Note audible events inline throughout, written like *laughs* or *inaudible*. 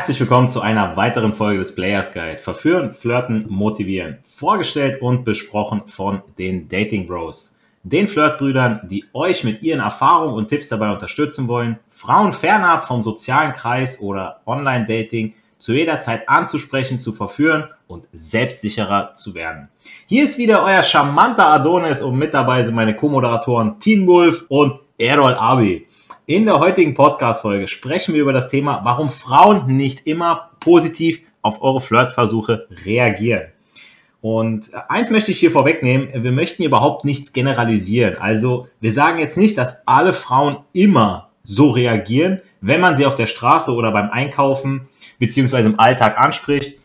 Herzlich willkommen zu einer weiteren Folge des Players Guide. Verführen, flirten, motivieren. Vorgestellt und besprochen von den Dating Bros. Den Flirtbrüdern, die euch mit ihren Erfahrungen und Tipps dabei unterstützen wollen, Frauen fernab vom sozialen Kreis oder Online-Dating zu jeder Zeit anzusprechen, zu verführen und selbstsicherer zu werden. Hier ist wieder euer charmanter Adonis und mit dabei sind meine Co-Moderatoren Teen Wolf und Errol Abi. In der heutigen Podcast-Folge sprechen wir über das Thema, warum Frauen nicht immer positiv auf eure Flirtversuche reagieren. Und eins möchte ich hier vorwegnehmen, wir möchten hier überhaupt nichts generalisieren. Also wir sagen jetzt nicht, dass alle Frauen immer so reagieren, wenn man sie auf der Straße oder beim Einkaufen beziehungsweise im Alltag anspricht,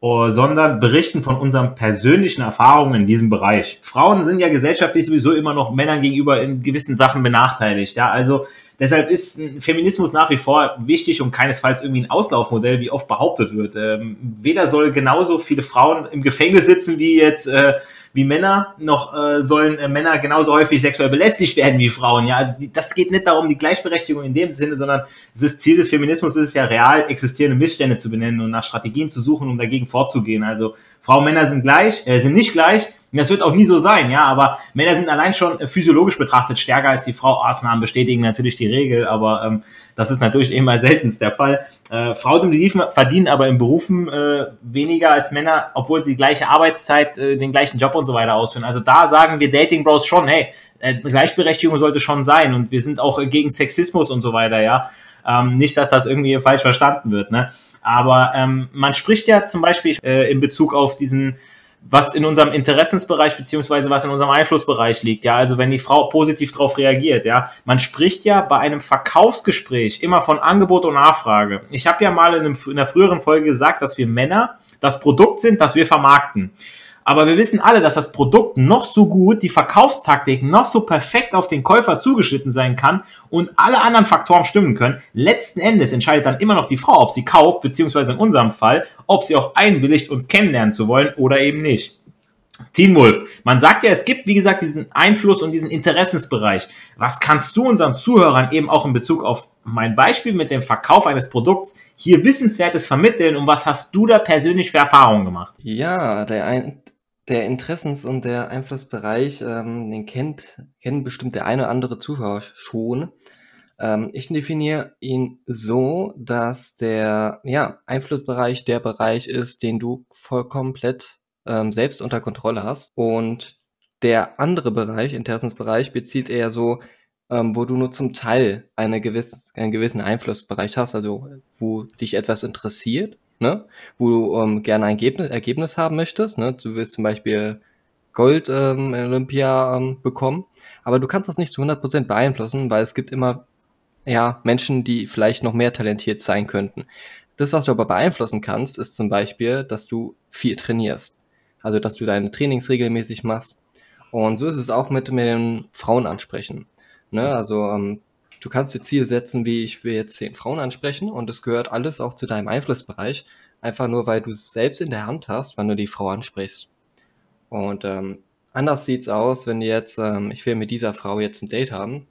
sondern berichten von unseren persönlichen Erfahrungen in diesem Bereich. Frauen sind ja gesellschaftlich sowieso immer noch Männern gegenüber in gewissen Sachen benachteiligt. Ja, also Deshalb ist Feminismus nach wie vor wichtig und keinesfalls irgendwie ein Auslaufmodell, wie oft behauptet wird. Ähm, weder soll genauso viele Frauen im Gefängnis sitzen wie jetzt äh, wie Männer, noch äh, sollen äh, Männer genauso häufig sexuell belästigt werden wie Frauen. Ja, also die, das geht nicht darum, die Gleichberechtigung in dem Sinne, sondern das Ziel des Feminismus ist es ja real existierende Missstände zu benennen und nach Strategien zu suchen, um dagegen vorzugehen. Also Frauen, Männer sind gleich, äh, sind nicht gleich das wird auch nie so sein, ja, aber Männer sind allein schon physiologisch betrachtet stärker als die Frau. Ausnahmen bestätigen natürlich die Regel, aber ähm, das ist natürlich immer seltenst der Fall. Äh, Frauen verdienen aber in Berufen äh, weniger als Männer, obwohl sie die gleiche Arbeitszeit, äh, den gleichen Job und so weiter ausführen. Also da sagen wir Dating Bros schon, hey, äh, Gleichberechtigung sollte schon sein und wir sind auch gegen Sexismus und so weiter, ja. Ähm, nicht, dass das irgendwie falsch verstanden wird, ne? Aber ähm, man spricht ja zum Beispiel äh, in Bezug auf diesen was in unserem Interessensbereich beziehungsweise was in unserem Einflussbereich liegt. Ja, also wenn die Frau positiv darauf reagiert. Ja, man spricht ja bei einem Verkaufsgespräch immer von Angebot und Nachfrage. Ich habe ja mal in, einem, in einer früheren Folge gesagt, dass wir Männer das Produkt sind, das wir vermarkten. Aber wir wissen alle, dass das Produkt noch so gut, die Verkaufstaktik noch so perfekt auf den Käufer zugeschnitten sein kann und alle anderen Faktoren stimmen können. Letzten Endes entscheidet dann immer noch die Frau, ob sie kauft, beziehungsweise in unserem Fall, ob sie auch einwilligt, uns kennenlernen zu wollen oder eben nicht. Team Wolf, man sagt ja, es gibt, wie gesagt, diesen Einfluss und diesen Interessensbereich. Was kannst du unseren Zuhörern eben auch in Bezug auf mein Beispiel mit dem Verkauf eines Produkts hier Wissenswertes vermitteln und was hast du da persönlich für Erfahrungen gemacht? Ja, der, ein, der Interessens- und der Einflussbereich, ähm, den kennt, kennen bestimmt der eine oder andere Zuhörer schon. Ähm, ich definiere ihn so, dass der ja, Einflussbereich der Bereich ist, den du vollkommen ähm, selbst unter Kontrolle hast. Und der andere Bereich, Interessensbereich, bezieht eher so, ähm, wo du nur zum Teil eine gewisse, einen gewissen Einflussbereich hast, also wo dich etwas interessiert ne? wo du ähm, gerne ein Ergebnis, Ergebnis haben möchtest. Ne? Du willst zum Beispiel Gold ähm, in Olympia ähm, bekommen, aber du kannst das nicht zu 100% beeinflussen, weil es gibt immer ja, Menschen, die vielleicht noch mehr talentiert sein könnten. Das, was du aber beeinflussen kannst, ist zum Beispiel, dass du viel trainierst. Also, dass du deine Trainings regelmäßig machst. Und so ist es auch mit, mit den Frauen ansprechen. Ne? Also, ähm, Du kannst dir Ziel setzen, wie ich will jetzt zehn Frauen ansprechen und es gehört alles auch zu deinem Einflussbereich. Einfach nur, weil du es selbst in der Hand hast, wann du die Frau ansprichst. Und ähm, anders sieht's aus, wenn jetzt, ähm, ich will mit dieser Frau jetzt ein Date haben,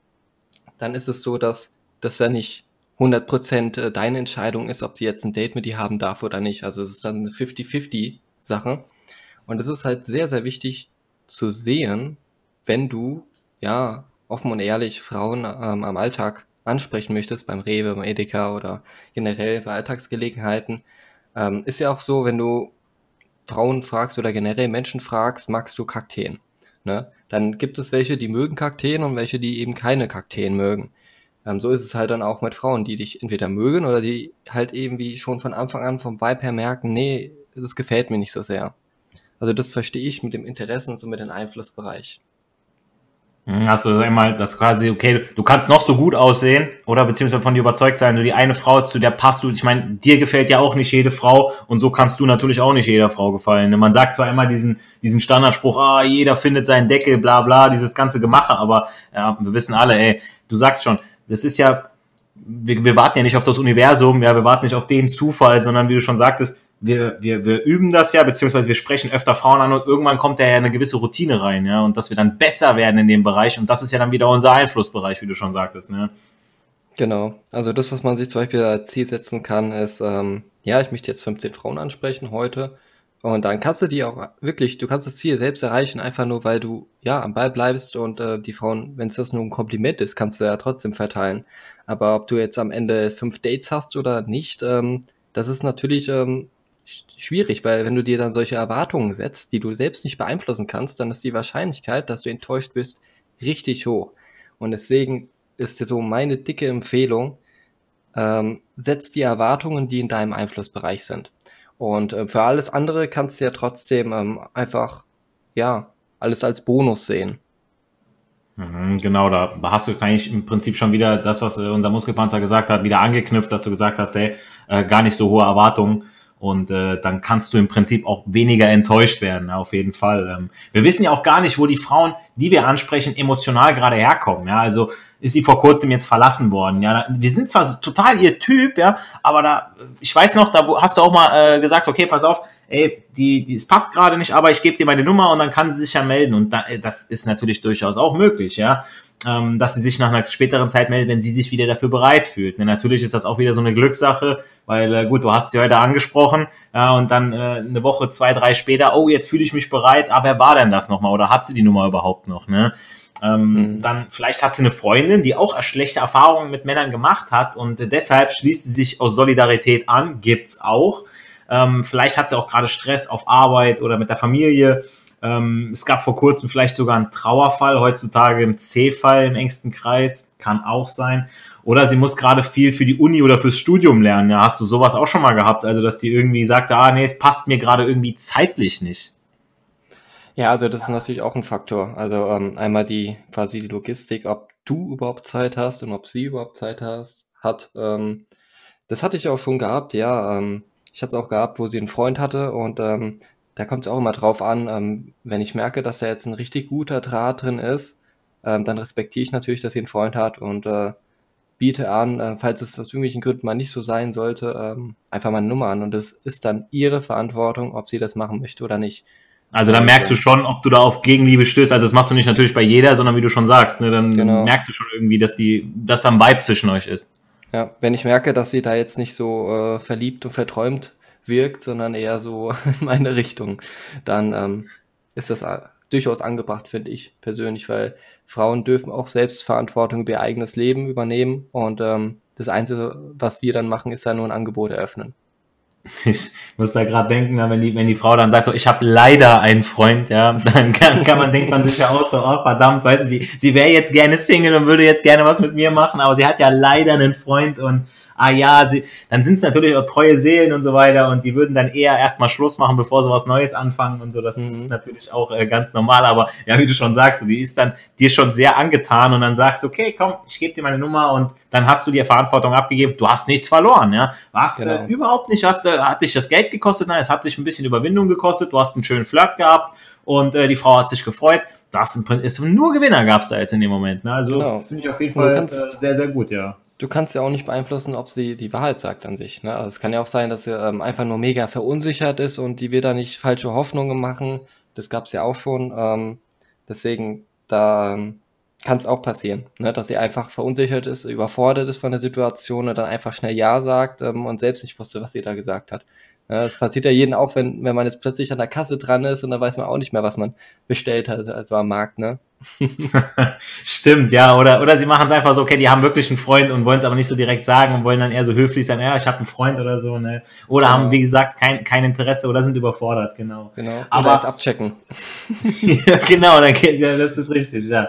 dann ist es so, dass das ja nicht 100% äh, deine Entscheidung ist, ob sie jetzt ein Date mit dir haben darf oder nicht. Also es ist dann eine 50-50 Sache. Und es ist halt sehr, sehr wichtig zu sehen, wenn du ja offen und ehrlich Frauen ähm, am Alltag ansprechen möchtest, beim Rewe, beim Edeka oder generell bei Alltagsgelegenheiten, ähm, ist ja auch so, wenn du Frauen fragst oder generell Menschen fragst, magst du Kakteen? Ne? Dann gibt es welche, die mögen Kakteen und welche, die eben keine Kakteen mögen. Ähm, so ist es halt dann auch mit Frauen, die dich entweder mögen oder die halt eben wie schon von Anfang an vom Vibe her merken, nee, das gefällt mir nicht so sehr. Also das verstehe ich mit dem Interessens- und mit dem Einflussbereich. Hm, hast du einmal das quasi, okay, du kannst noch so gut aussehen oder beziehungsweise von dir überzeugt sein, du die eine Frau, zu der passt du, ich meine, dir gefällt ja auch nicht jede Frau und so kannst du natürlich auch nicht jeder Frau gefallen. Man sagt zwar immer diesen, diesen Standardspruch, ah, jeder findet seinen Deckel, bla bla, dieses ganze Gemache, aber ja, wir wissen alle, ey, du sagst schon, das ist ja, wir, wir warten ja nicht auf das Universum, ja, wir warten nicht auf den Zufall, sondern wie du schon sagtest, wir, wir, wir üben das ja, beziehungsweise wir sprechen öfter Frauen an und irgendwann kommt da ja eine gewisse Routine rein, ja, und dass wir dann besser werden in dem Bereich und das ist ja dann wieder unser Einflussbereich, wie du schon sagtest, ne? Genau. Also das, was man sich zum Beispiel als Ziel setzen kann, ist, ähm, ja, ich möchte jetzt 15 Frauen ansprechen heute. Und dann kannst du die auch wirklich, du kannst das Ziel selbst erreichen, einfach nur, weil du ja am Ball bleibst und äh, die Frauen, wenn es das nur ein Kompliment ist, kannst du ja trotzdem verteilen. Aber ob du jetzt am Ende fünf Dates hast oder nicht, ähm, das ist natürlich ähm, schwierig, weil wenn du dir dann solche Erwartungen setzt, die du selbst nicht beeinflussen kannst, dann ist die Wahrscheinlichkeit, dass du enttäuscht wirst, richtig hoch. Und deswegen ist so meine dicke Empfehlung, ähm, setz die Erwartungen, die in deinem Einflussbereich sind. Und äh, für alles andere kannst du ja trotzdem ähm, einfach, ja, alles als Bonus sehen. Mhm, genau, da hast du eigentlich im Prinzip schon wieder das, was äh, unser Muskelpanzer gesagt hat, wieder angeknüpft, dass du gesagt hast, ey, äh, gar nicht so hohe Erwartungen und äh, dann kannst du im Prinzip auch weniger enttäuscht werden, auf jeden Fall. Ähm, wir wissen ja auch gar nicht, wo die Frauen, die wir ansprechen, emotional gerade herkommen. Ja, also ist sie vor kurzem jetzt verlassen worden. Ja, wir sind zwar total ihr Typ, ja, aber da, ich weiß noch, da hast du auch mal äh, gesagt, okay, pass auf, ey, die, die, es passt gerade nicht, aber ich gebe dir meine Nummer und dann kann sie sich ja melden. Und da, das ist natürlich durchaus auch möglich, ja ähm, dass sie sich nach einer späteren Zeit meldet, wenn sie sich wieder dafür bereit fühlt. Ne, natürlich ist das auch wieder so eine Glückssache, weil äh, gut, du hast sie heute angesprochen ja, und dann äh, eine Woche, zwei, drei später, oh, jetzt fühle ich mich bereit, aber wer war denn das nochmal oder hat sie die Nummer überhaupt noch? Ne? Ähm, mhm. Dann vielleicht hat sie eine Freundin, die auch schlechte Erfahrungen mit Männern gemacht hat und deshalb schließt sie sich aus Solidarität an, gibt's auch. Ähm, vielleicht hat sie auch gerade Stress auf Arbeit oder mit der Familie ähm, es gab vor kurzem vielleicht sogar einen Trauerfall, heutzutage ein C-Fall im engsten Kreis, kann auch sein. Oder sie muss gerade viel für die Uni oder fürs Studium lernen. Ja, hast du sowas auch schon mal gehabt? Also, dass die irgendwie sagt, ah, nee, es passt mir gerade irgendwie zeitlich nicht. Ja, also das ist natürlich auch ein Faktor. Also ähm, einmal die quasi die Logistik, ob du überhaupt Zeit hast und ob sie überhaupt Zeit hast, hat. Ähm, das hatte ich auch schon gehabt, ja. Ähm, ich hatte es auch gehabt, wo sie einen Freund hatte und ähm, da kommt es auch immer drauf an, ähm, wenn ich merke, dass da jetzt ein richtig guter Draht drin ist, ähm, dann respektiere ich natürlich, dass sie einen Freund hat und äh, biete an, äh, falls es aus irgendwelchen Gründen mal nicht so sein sollte, ähm, einfach mal eine Nummer an. Und es ist dann ihre Verantwortung, ob sie das machen möchte oder nicht. Also dann merkst du schon, ob du da auf Gegenliebe stößt. Also das machst du nicht natürlich bei jeder, sondern wie du schon sagst, ne, dann genau. merkst du schon irgendwie, dass die, dass da ein Vibe zwischen euch ist. Ja, wenn ich merke, dass sie da jetzt nicht so äh, verliebt und verträumt wirkt, sondern eher so *laughs* in meine Richtung, dann ähm, ist das äh, durchaus angebracht, finde ich persönlich, weil Frauen dürfen auch selbst Verantwortung über ihr eigenes Leben übernehmen und ähm, das Einzige, was wir dann machen, ist ja nur ein Angebot eröffnen. Ich muss da gerade denken, wenn die, wenn die Frau dann sagt, so, ich habe leider einen Freund, ja, dann kann, kann man, denkt man sich ja auch so, oh verdammt, weißt du, sie, sie wäre jetzt gerne Single und würde jetzt gerne was mit mir machen, aber sie hat ja leider einen Freund und ah ja, sie, dann sind es natürlich auch treue Seelen und so weiter und die würden dann eher erstmal Schluss machen, bevor sie was Neues anfangen und so. Das mhm. ist natürlich auch äh, ganz normal, aber ja, wie du schon sagst, die ist dann dir schon sehr angetan und dann sagst du, okay, komm, ich gebe dir meine Nummer und dann hast du dir Verantwortung abgegeben. Du hast nichts verloren, ja. Warst genau. äh, überhaupt nicht, hast, äh, hat dich das Geld gekostet, nein, es hat dich ein bisschen Überwindung gekostet, du hast einen schönen Flirt gehabt und äh, die Frau hat sich gefreut. Das ist nur Gewinner gab es da jetzt in dem Moment. Ne? Also genau. finde ich auf jeden Fall äh, sehr, sehr gut, ja du kannst ja auch nicht beeinflussen, ob sie die Wahrheit sagt an sich. Ne? Also es kann ja auch sein, dass sie ähm, einfach nur mega verunsichert ist und die will da nicht falsche Hoffnungen machen. Das gab es ja auch schon. Ähm, deswegen, da ähm, kann es auch passieren, ne? dass sie einfach verunsichert ist, überfordert ist von der Situation und dann einfach schnell Ja sagt ähm, und selbst nicht wusste, was sie da gesagt hat. Ja, das passiert ja jedem auch, wenn, wenn man jetzt plötzlich an der Kasse dran ist und dann weiß man auch nicht mehr, was man bestellt hat, also am Markt, ne? *laughs* Stimmt, ja, oder, oder sie machen es einfach so, okay, die haben wirklich einen Freund und wollen es aber nicht so direkt sagen und wollen dann eher so höflich sein, ja, ich habe einen Freund oder so, ne? Oder genau. haben, wie gesagt, kein, kein Interesse oder sind überfordert, genau. Genau, aber es abchecken. *laughs* ja, genau, dann, ja, das ist richtig, ja.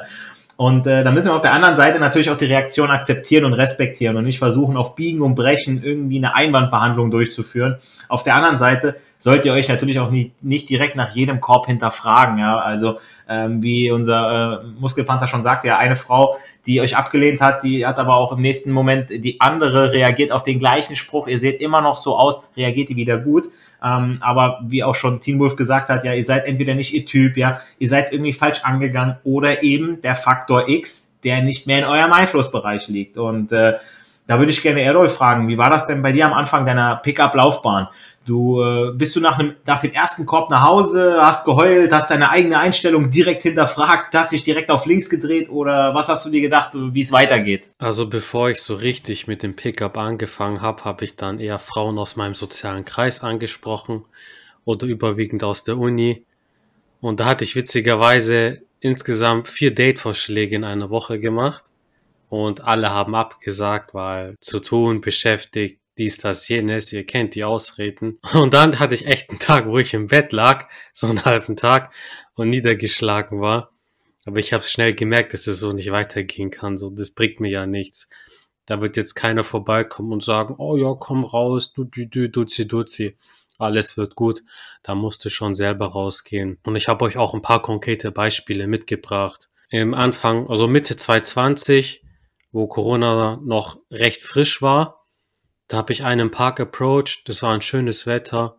Und äh, da müssen wir auf der anderen Seite natürlich auch die Reaktion akzeptieren und respektieren und nicht versuchen, auf Biegen und Brechen irgendwie eine Einwandbehandlung durchzuführen. Auf der anderen Seite sollt ihr euch natürlich auch nie, nicht direkt nach jedem Korb hinterfragen. Ja? Also ähm, wie unser äh, Muskelpanzer schon sagte, ja, eine Frau, die euch abgelehnt hat, die hat aber auch im nächsten Moment die andere reagiert auf den gleichen Spruch. Ihr seht immer noch so aus, reagiert die wieder gut. Ähm, aber wie auch schon Teen Wolf gesagt hat, ja, ihr seid entweder nicht ihr Typ, ja, ihr seid irgendwie falsch angegangen oder eben der Faktor X, der nicht mehr in eurem Einflussbereich liegt. Und äh, Da würde ich gerne Errol fragen, wie war das denn bei dir am Anfang deiner Pickup-Laufbahn? Du äh, bist du nach, einem, nach dem ersten Korb nach Hause, hast geheult, hast deine eigene Einstellung direkt hinterfragt, hast dich direkt auf links gedreht oder was hast du dir gedacht, wie es weitergeht? Also bevor ich so richtig mit dem Pickup angefangen habe, habe ich dann eher Frauen aus meinem sozialen Kreis angesprochen oder überwiegend aus der Uni. Und da hatte ich witzigerweise insgesamt vier Date-Vorschläge in einer Woche gemacht und alle haben abgesagt, weil zu tun, beschäftigt, dies, das, jenes, ihr kennt die Ausreden. *laughs* Und dann hatte ich echt einen Tag, wo ich im Bett lag, so einen halben Tag und niedergeschlagen war. Aber ich habe schnell gemerkt, dass es so nicht weitergehen kann. So, das bringt mir ja nichts. Da wird jetzt keiner vorbeikommen und sagen, oh ja, komm raus, du, du, du, duzi, duzi. Alles wird gut. Da musste schon selber rausgehen. Und ich habe euch auch ein paar konkrete Beispiele mitgebracht. Im Anfang, also Mitte 2020, wo Corona noch recht frisch war. Da habe ich einen Park approached, das war ein schönes Wetter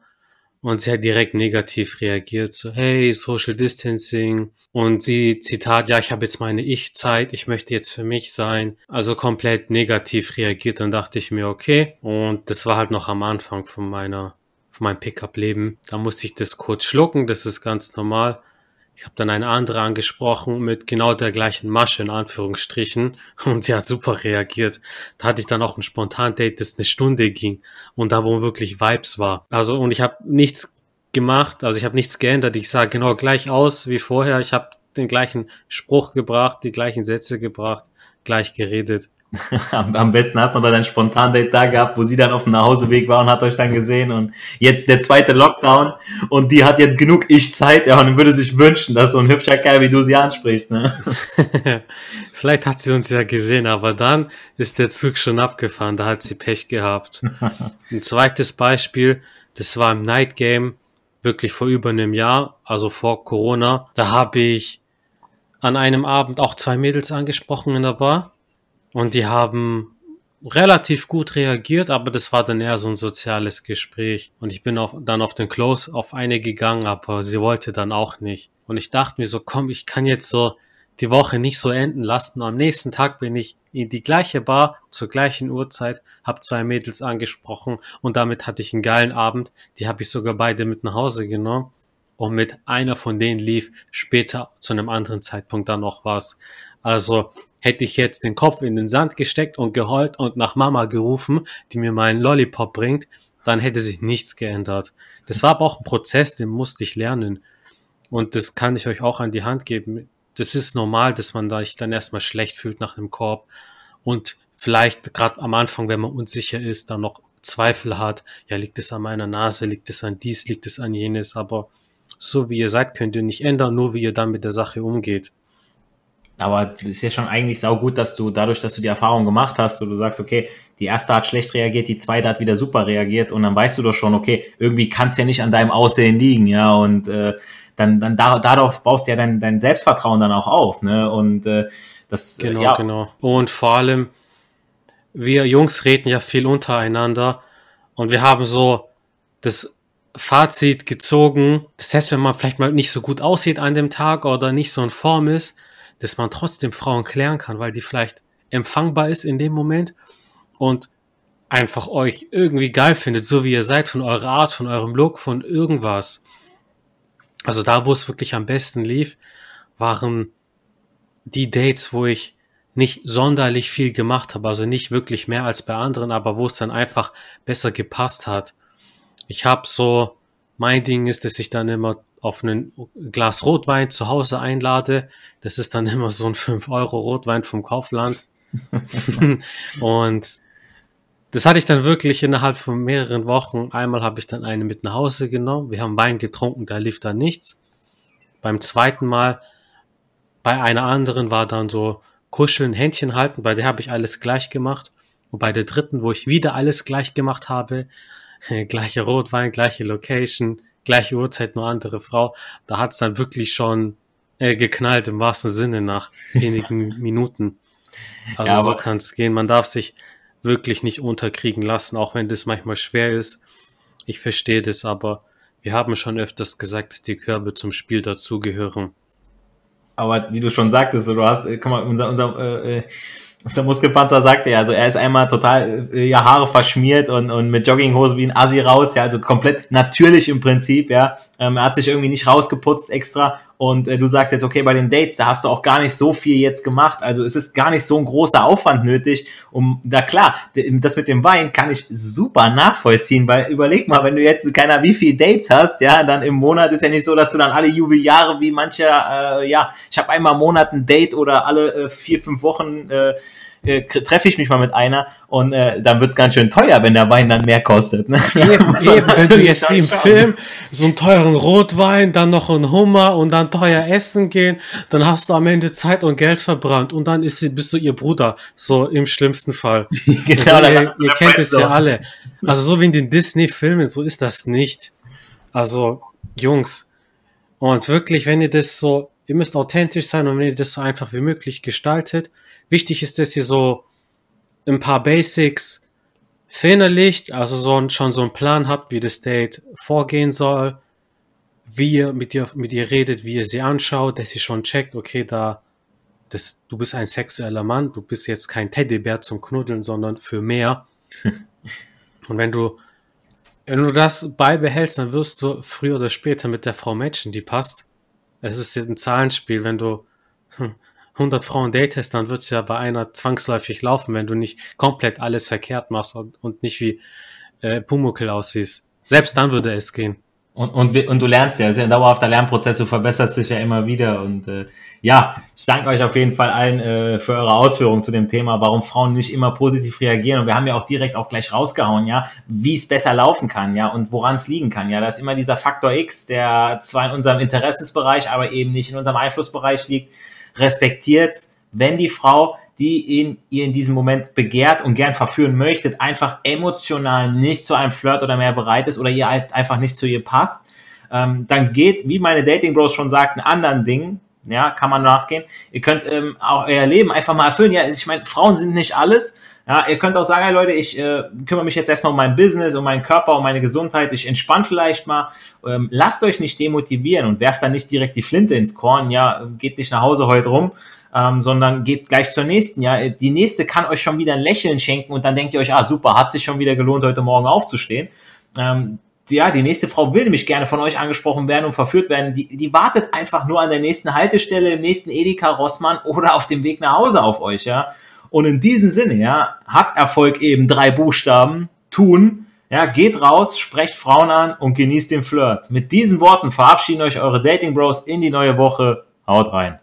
und sie hat direkt negativ reagiert, so hey, Social Distancing. Und sie, Zitat, ja, ich habe jetzt meine Ich-Zeit, ich möchte jetzt für mich sein, also komplett negativ reagiert. Und dachte ich mir, okay. Und das war halt noch am Anfang von meiner, von meinem Pickup-Leben, da musste ich das kurz schlucken, das ist ganz normal ich habe dann eine andere angesprochen mit genau der gleichen Masche in Anführungsstrichen *laughs* und sie hat super reagiert. Da hatte ich dann auch ein Spontan-Date, das eine Stunde ging und da wo wirklich Vibes war. Also und ich habe nichts gemacht, also ich habe nichts geändert. Ich sah genau gleich aus wie vorher. Ich habe den gleichen Spruch gebracht, die gleichen Sätze gebracht, gleich geredet. *laughs* Am besten hast du noch dein Spontan-Date da gehabt, wo sie dann auf dem Nachhauseweg war und hat euch dann gesehen und jetzt der zweite Lockdown und die hat jetzt genug Ich-Zeit, ja, und würde sich wünschen, dass so ein hübscher Kerl wie du sie anspricht, ne? *laughs* Vielleicht hat sie uns ja gesehen, aber dann ist der Zug schon abgefahren, da hat sie Pech gehabt. *laughs* Ein zweites Beispiel, das war im Night Game, wirklich vor über einem Jahr, also vor Corona, da habe ich an einem Abend auch zwei Mädels angesprochen in der Bar und die haben relativ gut reagiert, aber das war dann eher so ein soziales Gespräch. Und ich bin auch dann auf den Close auf eine gegangen, aber sie wollte dann auch nicht. Und ich dachte mir so, komm, ich kann jetzt so die Woche nicht so enden lassen. Am nächsten Tag bin ich in die gleiche Bar zur gleichen Uhrzeit, habe zwei Mädels angesprochen und damit hatte ich einen geilen Abend. Die habe ich sogar beide mit nach Hause genommen. Und mit einer von denen lief später zu einem anderen Zeitpunkt dann noch was. Also Hätte ich jetzt den Kopf in den Sand gesteckt und geheult und nach Mama gerufen, die mir meinen Lollipop bringt, dann hätte sich nichts geändert. Das war aber auch ein Prozess, den musste ich lernen. Und das kann ich euch auch an die Hand geben. Das ist normal, dass man sich dann erstmal schlecht fühlt nach einem Korb und vielleicht gerade am Anfang, wenn man unsicher ist, dann noch Zweifel hat. Ja, liegt es an meiner Nase, liegt es an dies, liegt es an jenes, aber so wie ihr seid, könnt ihr nicht ändern, nur wie ihr dann mit der Sache umgeht. Aber es ist ja schon eigentlich saugut, dass du dadurch, dass du die Erfahrung gemacht hast, und du sagst, okay, die erste hat schlecht reagiert, die zweite hat wieder super reagiert und dann weißt du doch schon, okay, irgendwie kann es ja nicht an deinem Aussehen liegen, ja, und äh, dann, dann da, darauf baust du ja dein, dein Selbstvertrauen dann auch auf, ne, und äh, das, äh, Genau, ja. genau. Und vor allem, wir Jungs reden ja viel untereinander und wir haben so das Fazit gezogen. Das heißt, wenn man vielleicht mal nicht so gut aussieht an dem Tag oder nicht so in Form ist, dass man trotzdem Frauen klären kann, weil die vielleicht empfangbar ist in dem Moment und einfach euch irgendwie geil findet, so wie ihr seid, von eurer Art, von eurem Look, von irgendwas. Also da, wo es wirklich am besten lief, waren die Dates, wo ich nicht sonderlich viel gemacht habe, also nicht wirklich mehr als bei anderen, aber wo es dann einfach besser gepasst hat. Ich habe so, mein Ding ist, dass ich dann immer auf ein Glas Rotwein zu Hause einlade. Das ist dann *laughs* immer so ein 5-Euro-Rotwein vom Kaufland. *laughs* und das hatte ich dann wirklich innerhalb von mehreren Wochen. Einmal habe ich dann eine mit nach Hause genommen. Wir haben Wein getrunken, da lief dann nichts. Beim zweiten Mal bei einer anderen war dann so kuscheln, Händchen halten. Bei der habe ich alles gleich gemacht. Und bei der dritten, wo ich wieder alles gleich gemacht habe, *laughs* gleiche Rotwein, gleiche Location, gleiche Uhrzeit, nur andere Frau. Da hat es dann wirklich schon äh, geknallt im wahrsten Sinne nach *laughs* wenigen Minuten. Also ja, so kann es gehen. Man darf sich wirklich nicht unterkriegen lassen, auch wenn das manchmal schwer ist. Ich verstehe das, aber wir haben schon öfters gesagt, dass die Körbe zum Spiel dazugehören. Aber wie du schon sagtest, du hast, äh, guck mal, unser, unser äh, Unser Muskelpanzer sagte ja, also er ist einmal total äh, ja, Haare verschmiert und, und mit Jogginghose wie ein Assi raus, ja, also komplett natürlich im Prinzip, ja. Ähm, er hat sich irgendwie nicht rausgeputzt extra und äh, du sagst jetzt, okay, bei den Dates, da hast du auch gar nicht so viel jetzt gemacht, also es ist gar nicht so ein großer Aufwand nötig, um, da klar, das mit dem Wein kann ich super nachvollziehen, weil überleg mal, wenn du jetzt keiner wie viel Dates hast, ja, dann im Monat ist ja nicht so, dass du dann alle Jubeljahre wie mancher, äh, ja, ich habe einmal im Monat ein Date oder alle äh, vier, fünf Wochen äh, äh, treffe ich mich mal mit einer und äh, dann wird's ganz schön teuer, wenn der Wein dann mehr kostet. Ne? Eben, *laughs* eben wenn du jetzt wie im Film so einen teuren Rotwein, dann noch einen Hummer und dann teuer essen gehen, dann hast du am Ende Zeit und Geld verbrannt und dann ist, bist du ihr Bruder, so im schlimmsten Fall. *laughs* genau, also, ihr, ihr kennt es ja alle. Also so wie in den Disney-Filmen, so ist das nicht. Also, Jungs, und wirklich, wenn ihr das so, ihr müsst authentisch sein und wenn ihr das so einfach wie möglich gestaltet, Wichtig ist, dass ihr so ein paar Basics verinnerlicht, also so, schon so einen Plan habt, wie das Date vorgehen soll, wie ihr mit ihr, mit ihr redet, wie ihr sie anschaut, dass sie schon checkt, okay, da, das, du bist ein sexueller Mann, du bist jetzt kein Teddybär zum Knuddeln, sondern für mehr. *laughs* Und wenn du, wenn du das beibehältst, dann wirst du früher oder später mit der Frau matchen, die passt. Es ist ein Zahlenspiel, wenn du 100 Frauen datest, dann wird es ja bei einer zwangsläufig laufen, wenn du nicht komplett alles verkehrt machst und, und nicht wie äh, Pumukel aussiehst. Selbst dann würde es gehen. Und, und, und du lernst ja, es ist ja ein dauerhafter Lernprozess, du verbesserst dich ja immer wieder. Und äh, ja, ich danke euch auf jeden Fall allen äh, für eure Ausführungen zu dem Thema, warum Frauen nicht immer positiv reagieren. Und wir haben ja auch direkt auch gleich rausgehauen, ja, wie es besser laufen kann, ja, und woran es liegen kann. Ja, da ist immer dieser Faktor X, der zwar in unserem Interessensbereich, aber eben nicht in unserem Einflussbereich liegt respektiert, wenn die Frau, die ihn, ihr in diesem Moment begehrt und gern verführen möchtet, einfach emotional nicht zu einem Flirt oder mehr bereit ist oder ihr halt einfach nicht zu ihr passt, ähm, dann geht, wie meine Dating Bros schon sagten, anderen Dingen, ja, kann man nachgehen. Ihr könnt ähm, auch euer Leben einfach mal erfüllen. Ja, ich meine, Frauen sind nicht alles. Ja, ihr könnt auch sagen, hey Leute, ich äh, kümmere mich jetzt erstmal um mein Business, um meinen Körper, um meine Gesundheit. Ich entspanne vielleicht mal. Ähm, lasst euch nicht demotivieren und werft dann nicht direkt die Flinte ins Korn. Ja, geht nicht nach Hause heute rum, ähm, sondern geht gleich zur nächsten. Ja, die nächste kann euch schon wieder ein Lächeln schenken und dann denkt ihr euch, ah super, hat sich schon wieder gelohnt, heute Morgen aufzustehen. Ähm, ja, die nächste Frau will nämlich gerne von euch angesprochen werden und verführt werden. Die, die wartet einfach nur an der nächsten Haltestelle, im nächsten Edeka Rossmann oder auf dem Weg nach Hause auf euch, ja. Und in diesem Sinne, ja, hat Erfolg eben drei Buchstaben, tun. Ja, geht raus, sprecht Frauen an und genießt den Flirt. Mit diesen Worten verabschieden euch eure Dating Bros in die neue Woche. Haut rein.